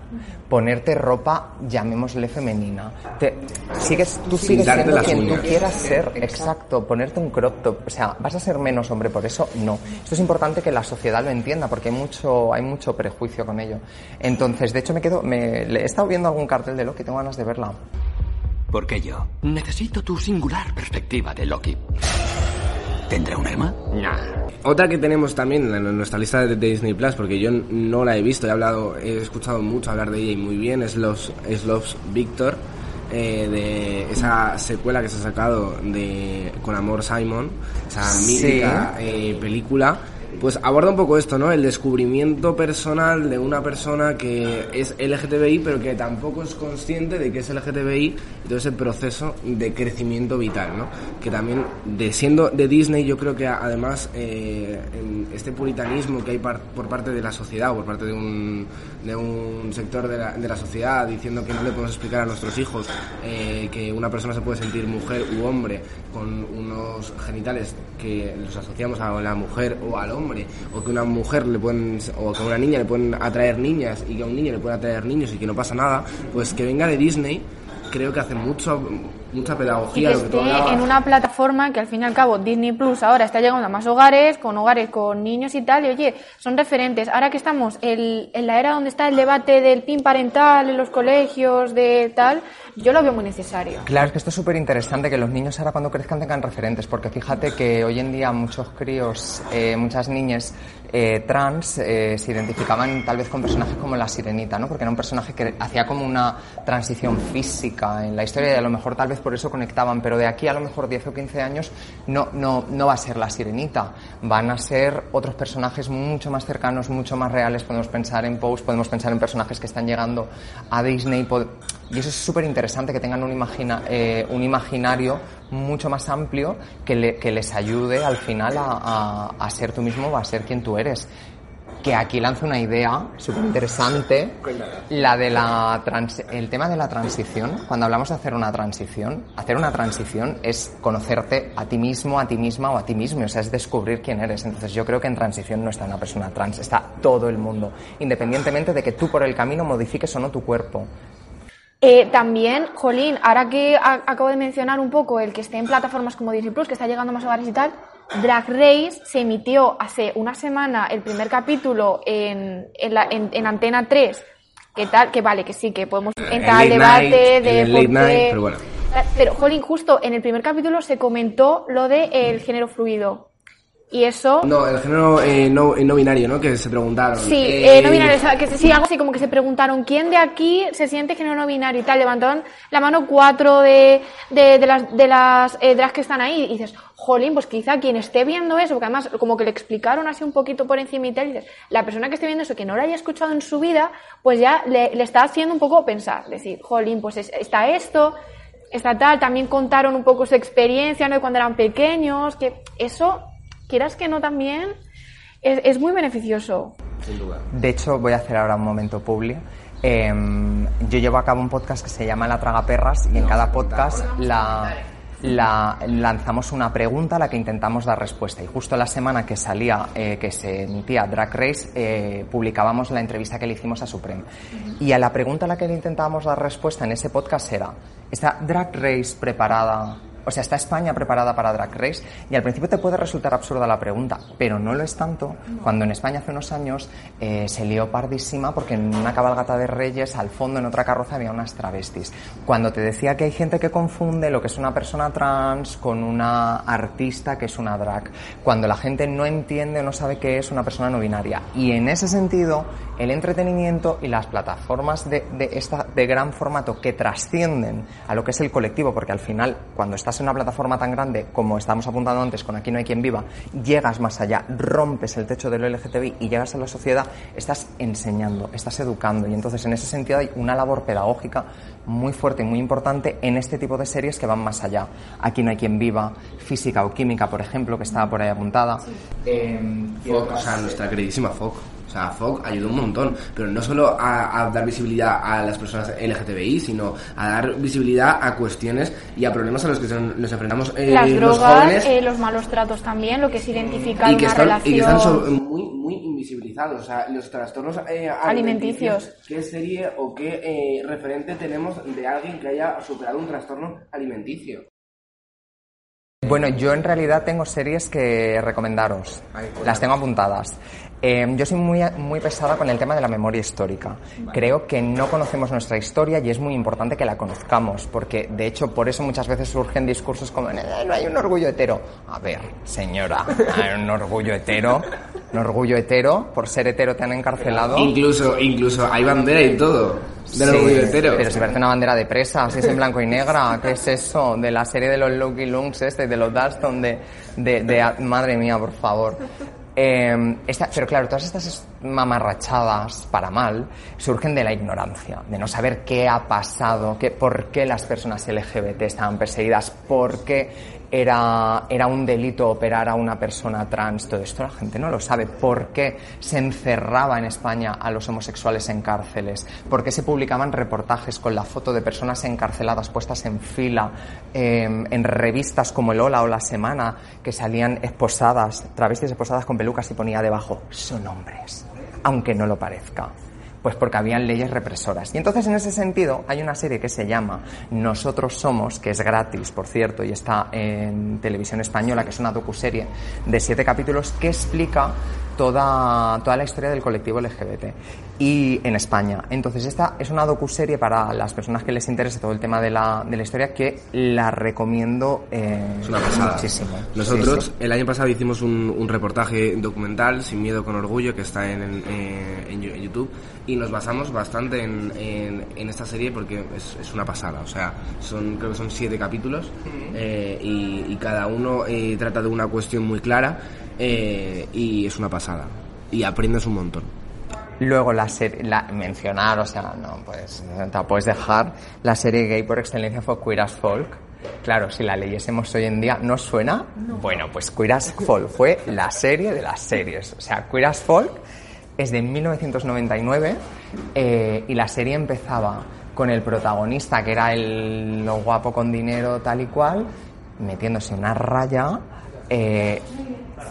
ponerte ropa, llamémosle femenina. Te- sigues, tú sigues siendo quien uñas. tú quieras ser, exacto, ponerte un crop top, o sea, vas a ser menos hombre por eso, no. Esto es importante que la sociedad lo entienda porque hay mucho, hay mucho prejuicio con ello. Entonces, de hecho, me quedo, me, he estado viendo algún cartel de Loki, tengo ganas de verla. ¿Por qué yo? Necesito tu singular perspectiva de Loki. ¿Tendrá un alma? Otra que tenemos también en nuestra lista de Disney Plus, porque yo no la he visto, he hablado, he escuchado mucho hablar de ella y muy bien, es los es Victor, eh, de esa secuela que se ha sacado de Con Amor Simon, esa Sí. mítica eh, película. Pues aborda un poco esto, ¿no? El descubrimiento personal de una persona que es LGTBI, pero que tampoco es consciente de que es LGTBI y todo ese proceso de crecimiento vital, ¿no? Que también, de siendo de Disney, yo creo que además eh, este puritanismo que hay por parte de la sociedad por parte de un, de un sector de la, de la sociedad diciendo que no le podemos explicar a nuestros hijos eh, que una persona se puede sentir mujer u hombre con unos genitales que los asociamos a la mujer o al hombre, o que una mujer le pueden, o que a una niña le pueden atraer niñas y que a un niño le pueden atraer niños y que no pasa nada, pues que venga de Disney, creo que hace mucho, mucha Y pedagogía. que lo que esté en una plataforma que al fin y al cabo Disney Plus ahora está llegando a más hogares, con hogares con niños y tal, y oye, son referentes. Ahora que estamos el- en la era donde está el debate del PIN parental en los colegios, de tal, yo lo veo muy necesario. Claro, es que esto es súper interesante que los niños ahora cuando crezcan tengan referentes, porque fíjate que hoy en día muchos críos, eh, muchas niñas eh, trans eh, se identificaban tal vez con personajes como la sirenita, ¿no? Porque era un personaje que hacía como una transición física en la historia y a lo mejor tal vez por eso conectaban, pero de aquí a lo mejor 10 o 15 años no, no, no va a ser la sirenita, van a ser otros personajes mucho más cercanos, mucho más reales, podemos pensar en Pose, podemos pensar en personajes que están llegando a Disney, pod- y eso es súper interesante que tengan un, imagina, eh, un imaginario mucho más amplio que, le- que les ayude al final a, a- a ser tú mismo a ser quien tú eres. Que aquí lanzo una idea súper interesante, la de la trans- el tema de la transición. Cuando hablamos de hacer una transición, hacer una transición es conocerte a ti mismo, a ti misma o a ti mismo, o sea, es descubrir quién eres. Entonces yo creo que en transición no está una persona trans, está todo el mundo, independientemente de que tú por el camino modifiques o no tu cuerpo. Eh, también, Jolín, ahora que a- acabo de mencionar un poco el que esté en plataformas como Disney Plus, que está llegando a más hogares y tal, Drag Race se emitió hace una semana el primer capítulo en, en, la- en- en Antena 3. ¿Qué tal? Que vale, que sí, que podemos entrar al debate night, de por qué- night, pero bueno. Pero, Jolín, justo en el primer capítulo se comentó lo de el género fluido. Y eso... No, el género eh, no, eh, no binario, ¿no? Que se preguntaron. Sí, Eh, eh, no binario, o sea, que sí, algo así como que se preguntaron quién de aquí se siente género no binario y tal. Levantaron la mano cuatro de, de, de las, de las eh, drags que están ahí y dices, jolín, pues quizá quien esté viendo eso, porque además como que le explicaron así un poquito por encima y tal, y dices, la persona que esté viendo eso, que no lo haya escuchado en su vida, pues ya le, le está haciendo un poco pensar, decir, jolín, pues es- está esto, está tal, también contaron un poco su experiencia, ¿no? De cuando eran pequeños, que eso, quieras que no también, es, es muy beneficioso. Sin duda. De hecho, voy a hacer ahora un momento publi. Em, yo llevo a cabo un podcast que se llama La Traga Perras y en cada podcast la, la- lanzamos una pregunta a la que intentamos dar respuesta. Y justo la semana que salía, eh, que se emitía Drag Race, eh, publicábamos la entrevista que le hicimos a Supreme. Y a la pregunta a la que le intentábamos dar respuesta en ese podcast era, ¿está Drag Race preparada? O sea, está España preparada para Drag Race y al principio te puede resultar absurda la pregunta, pero no lo es tanto cuando en España hace unos años eh, se lió pardísima porque en una cabalgata de reyes al fondo en otra carroza había unas travestis. Cuando te decía que hay gente que confunde lo que es una persona trans con una artista que es una drag, cuando la gente no entiende o no sabe qué es una persona no binaria. Y en ese sentido, el entretenimiento y las plataformas de, de, esta, de gran formato que trascienden a lo que es el colectivo, porque al final, cuando estás en una plataforma tan grande como estamos apuntando antes con Aquí no hay quien viva, llegas más allá, rompes el techo de lo LGTBI y llegas a la sociedad, estás enseñando, estás educando. Y entonces, en ese sentido, hay una labor pedagógica muy fuerte y muy importante en este tipo de series que van más allá. Aquí no hay quien viva, física o química, por ejemplo, que estaba por ahí apuntada. Eh, Foc, o sea, nuestra queridísima Foc. O sea, Foc ayudó un montón, pero no solo a, a, dar visibilidad a las personas LGTBI, sino a dar visibilidad a cuestiones y a problemas a los que son, nos enfrentamos eh, las los drogas, jóvenes. Eh, los malos tratos también, lo que es identificar y que una están, relación... Y que están sobre, muy, muy invisibilizados. O sea, los trastornos eh, alimenticios. alimenticios. ¿Qué serie o qué eh, referente tenemos de alguien que haya superado un trastorno alimenticio? Bueno, yo en realidad tengo series que recomendaros. Las tengo apuntadas. Eh, yo soy muy, muy pesada con el tema de la memoria histórica. Creo que no conocemos nuestra historia y es muy importante que la conozcamos, porque de hecho por eso muchas veces surgen discursos como eh, no hay un orgullo hetero. A ver, señora, hay un orgullo hetero. Un orgullo hetero, por ser hetero te han encarcelado. Incluso, incluso hay bandera y todo. Del Sí, orgullo hetero. Pero si parece una bandera de presa, si es en blanco y negra, ¿qué es eso? De la serie de los Lucky Lunks este, de los Dalston, de, de, de- madre mía, por favor. Esta- pero claro, todas estas mamarrachadas para mal surgen de la ignorancia, de no saber qué ha pasado, qué, por qué las personas LGBT estaban perseguidas, por qué era, era un delito operar a una persona trans. Todo esto la gente no lo sabe. ¿Por qué se encerraba en España a los homosexuales en cárceles? ¿Por qué se publicaban reportajes con la foto de personas encarceladas puestas en fila eh, en revistas como el Hola o La Semana que salían esposadas, travestis esposadas con pelucas y ponía debajo, son hombres, aunque no lo parezca? Pues porque habían leyes represoras. Y entonces en ese sentido hay una serie que se llama Nosotros Somos, que es gratis, por cierto, y está en televisión española, que es una docuserie de siete capítulos que explica toda, toda la historia del colectivo LGBT y en España. Entonces esta es una docuserie para las personas que les interese todo el tema de la, de la historia que la recomiendo eh, Es una pasada. muchísimo. Nosotros Sí, sí. el año pasado hicimos un, un reportaje documental, Sin miedo con orgullo, que está en, en, eh, en YouTube, y nos basamos bastante en, en, en esta serie porque es, es una pasada. O sea, son creo que son siete capítulos eh, y, y cada uno eh, trata de una cuestión muy clara eh, y es una pasada. Y aprendes un montón. Luego la serie, la, mencionar, o sea, no, pues te puedes dejar. La serie gay por excelencia fue Queer as Folk. Claro, si la leyésemos hoy en día, ¿no suena? Bueno, pues Queer as Folk fue la serie de las series. O sea, Queer as Folk es de 1999 eh, y la serie empezaba con el protagonista, que era el lo guapo con dinero tal y cual, metiéndose una raya, eh,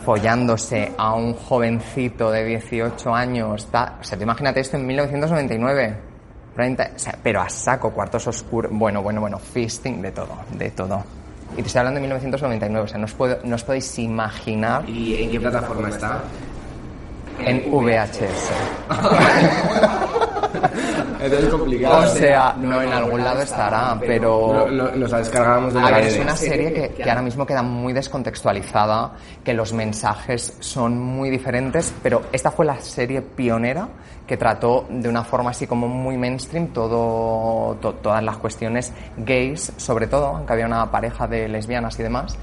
follándose a un jovencito de 18 años. ta- o sea, tú imagínate esto en 1999. 30, o sea, pero a saco, cuartos oscuros. Bueno, bueno, bueno, fisting, de todo, de todo. Y te estoy hablando de 1999, o sea, no os, puedo, no os podéis imaginar. ¿Y en qué plataforma está? En VHS. Entonces es complicado. O sea, no en algún lado estará, pero... Lo- lo- nos la descargábamos de A la ver, red. es una serie que, que ahora mismo queda muy descontextualizada, que los mensajes son muy diferentes, pero esta fue la serie pionera que trató de una forma así como muy mainstream todo, to- todas las cuestiones gays, sobre todo, aunque había una pareja de lesbianas y demás,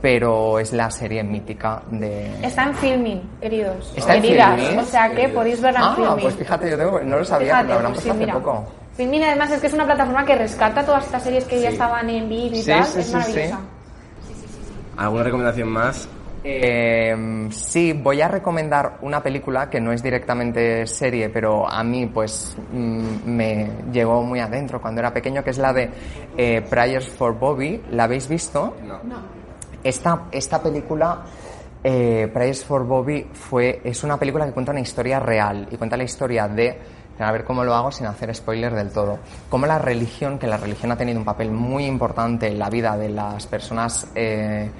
pero es la serie mítica de... Está en filming, queridos. ¿Está en? O sea que podéis verla en Ah, filming. pues fíjate, yo tengo- no lo sabía, Fíjate, pero lo habrán pues puesto sí, hace mira. poco. Filmin además es que es una plataforma que rescata todas estas series que ya estaban en vídeo y Sí, tal. sí, es sí, maravillosa. ¿Alguna recomendación más? Eh, sí, voy a recomendar una película que no es directamente serie, pero a mí pues mm, me llegó muy adentro cuando era pequeño, que es la de eh, Prayers for Bobby. ¿La habéis visto? No. Esta, esta película, eh, Prayers for Bobby, fue, es una película que cuenta una historia real y cuenta la historia de A ver cómo lo hago sin hacer spoiler del todo. Cómo la religión, que la religión ha tenido un papel muy importante en la vida de las personas eh,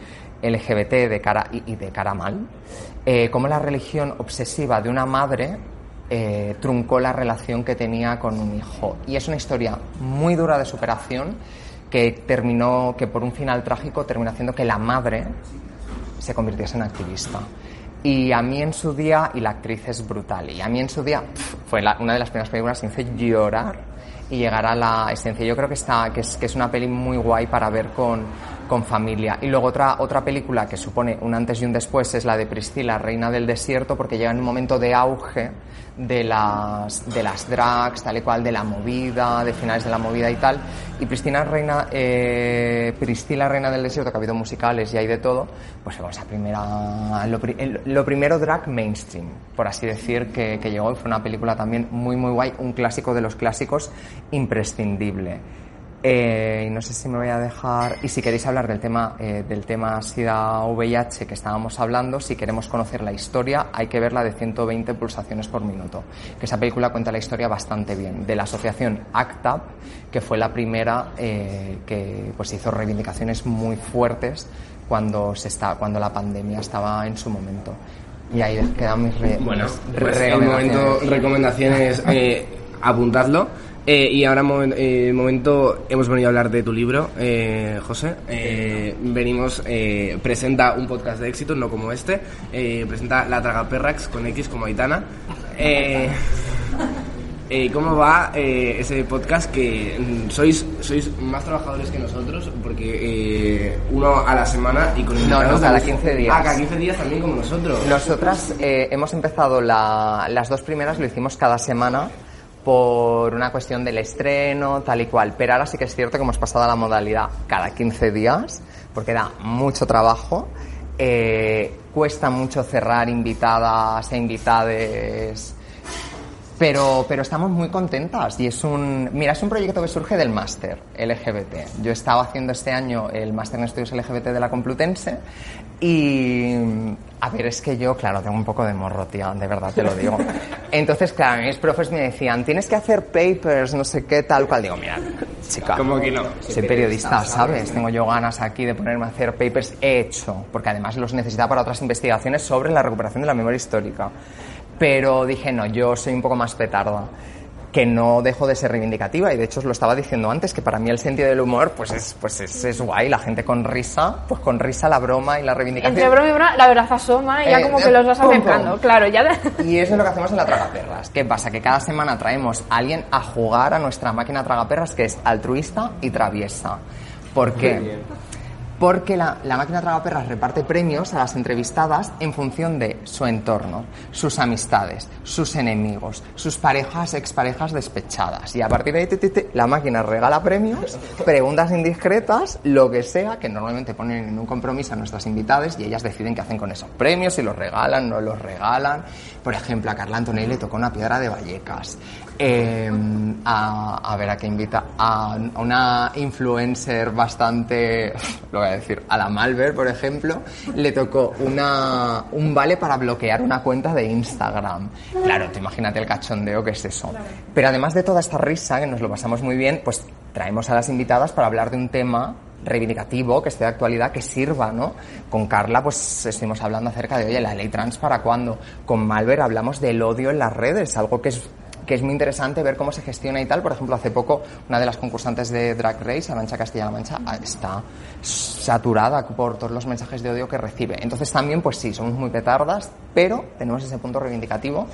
LGBT de cara, y, de cara mal, eh, cómo la religión obsesiva de una madre eh, truncó la relación que tenía con un hijo. Y es una historia muy dura de superación que terminó, que por un final trágico terminó haciendo que la madre se convirtiese en activista. Y a mí en su día, y la actriz es brutal, y a mí en su día fue una de las primeras películas que me llorar y llegar a la esencia. Yo creo que, está, que, es, que es una peli muy guay para ver con, con familia. Y luego otra, otra película que supone un antes y un después es la de Priscila, Reina del Desierto, porque llega en un momento de auge de las, de las drags, tal y cual, de la movida, de finales de la movida y tal. Y Priscila Reina, eh, Reina del Desierto, que ha habido musicales y hay de todo, pues fue esa primera, lo, primero drag mainstream, por así decir, que, que llegó fue una película también muy, muy guay, un clásico de los clásicos imprescindible. Eh, y no sé si me voy a dejar. Y si queréis hablar del tema, eh, del tema SIDA-VIH que estábamos hablando, si queremos conocer la historia, hay que verla de 120 pulsaciones por minuto. Que esa película cuenta la historia bastante bien. De la asociación ACTAP, que fue la primera eh, que pues, hizo reivindicaciones muy fuertes cuando, se está, cuando la pandemia estaba en su momento. Y ahí quedan mis re- Bueno, mis pues en momento recomendaciones. recomendaciones, eh, apuntadlo. Eh, y ahora, momen- eh, momento, hemos venido a hablar de tu libro, eh, José. Eh, venimos, eh, presenta un podcast de éxito, no como este. Eh, presenta La Traga Perrax con X como Aitana. ¿Cómo va eh, ese podcast que sois sois más trabajadores que nosotros? Porque eh, uno a la semana y con No, no, cada también- 15 días. Ah, cada 15 días también como nosotros. Nosotras eh, hemos empezado la- las dos primeras, lo hicimos cada semana por una cuestión del estreno, tal y cual. Pero ahora sí que es cierto que hemos pasado a la modalidad cada 15 días, porque da mucho trabajo. eh, cuesta mucho cerrar invitadas e invitades pero, pero estamos muy contentas y es un, mira, es un proyecto que surge del máster LGBT. Yo he estado haciendo este año el máster en estudios LGBT de la Complutense y, a ver, es que yo, claro, tengo un poco de morro, tía, de verdad te lo digo. Entonces, claro, mis profes me decían, tienes que hacer papers, no sé qué, tal cual. Digo, mira, chica, ¿Cómo que no? soy periodista, ¿sabes? Tengo yo ganas aquí de ponerme a hacer papers. He hecho, porque además los necesitaba para otras investigaciones sobre la recuperación de la memoria histórica. Pero dije, no, yo soy un poco más petarda. Que no dejo de ser reivindicativa y de hecho os lo estaba diciendo antes que para mí el sentido del humor pues es pues es, es guay la gente con risa pues con risa la broma y la reivindicación Entre broma y broma, la verdad asoma y ya Eh, como que los vas acercando. Claro, ya. de- Y eso es lo que hacemos en la Tragaperras. ¿Qué pasa? Que cada semana traemos a alguien a jugar a nuestra máquina Tragaperras que es altruista y traviesa. ¿Por qué? Porque la, la máquina Tragaperras reparte premios a las entrevistadas en función de su entorno, sus amistades, sus enemigos, sus parejas, exparejas despechadas. Y a partir de ahí, la máquina regala premios, preguntas indiscretas, lo que sea, que normalmente ponen en un compromiso a nuestras invitadas y ellas deciden qué hacen con esos premios, si los regalan, no los regalan. Por ejemplo, a Carla Antonelli le tocó una piedra de Vallecas. Eh, a, a ver, a qué invita. A una influencer bastante, lo voy a decir, a la Malver, por ejemplo, le tocó una, un vale para bloquear una cuenta de Instagram. Claro, te imagínate el cachondeo que es eso. Pero además de toda esta risa, que nos lo pasamos muy bien, pues traemos a las invitadas para hablar de un tema reivindicativo, que esté de actualidad, que sirva, ¿no? Con Carla, pues estuvimos hablando acerca de, oye, la ley trans para cuándo. Con Malver hablamos del odio en las redes, algo que es que es muy interesante ver cómo se gestiona y tal. Por ejemplo, hace poco una de las concursantes de Drag Race, Arancha Castilla-La Mancha, ah, está saturada por todos los mensajes de odio que recibe. Entonces también, pues sí, somos muy petardas, pero tenemos ese punto reivindicativo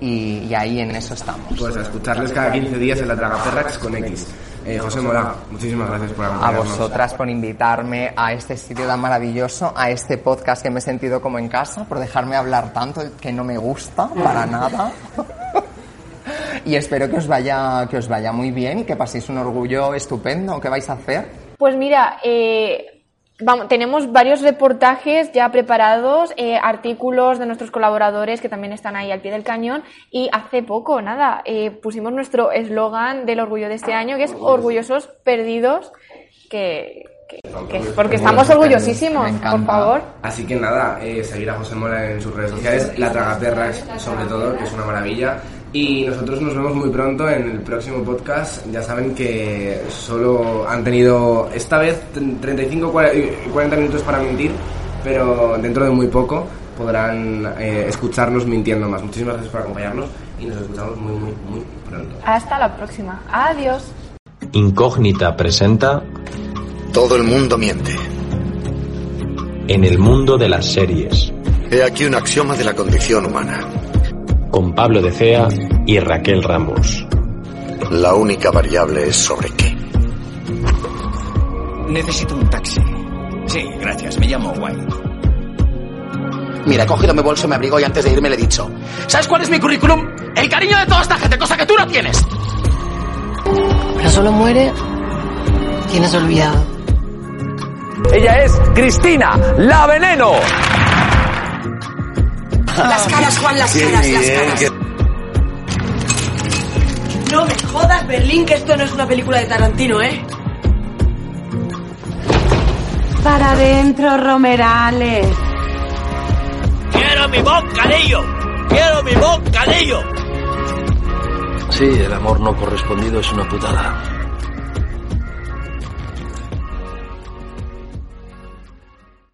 y, y ahí en eso estamos. Pues a escucharles cada 15 días en la Tragaperrax con X. Eh, José Mola, muchísimas gracias por A acompañarnos. vosotras por invitarme a este sitio tan maravilloso, a este podcast que me he sentido como en casa, por dejarme hablar tanto que no me gusta para nada. y espero que os vaya que os vaya muy bien y que paséis un orgullo estupendo. ¿Qué vais a hacer? Pues mira, eh, vamos, tenemos varios reportajes ya preparados, eh, artículos de nuestros colaboradores que también están ahí al pie del cañón y hace poco, nada, eh, pusimos nuestro eslogan del orgullo de este año que es orgullosos perdidos, que, que- que- porque estamos orgullosísimos, por favor. Así que nada, eh, seguir a José Mola en sus redes sociales, la Tragaperras sobre todo, que es una maravilla. Y nosotros nos vemos muy pronto en el próximo podcast. Ya saben que solo han tenido esta vez 35 40 minutos para mentir, pero dentro de muy poco podrán eh, escucharnos mintiendo más. Muchísimas gracias por acompañarnos y nos escuchamos muy, muy, muy pronto. Hasta la próxima. Adiós. Incógnita presenta Todo el mundo miente. En el mundo de las series, He aquí un axioma de la condición humana. Con Pablo de Cea y Raquel Ramos. La única variable es sobre qué. Necesito un taxi. Sí, gracias. Me llamo White. Mira, he cogido mi bolso, me abrigo y antes de irme le he dicho. ¿Sabes cuál es mi currículum? El cariño de toda esta gente, cosa que tú no tienes. Pero solo muere quien es olvidado. Ella es Cristina, la veneno. Las caras, Juan, las caras, las caras. No me jodas, Berlín, que esto no es una película de Tarantino, ¿eh? Para adentro, Romerales. ¡Quiero mi bocadillo! ¡Quiero mi bocadillo! Sí, el amor no correspondido es una putada.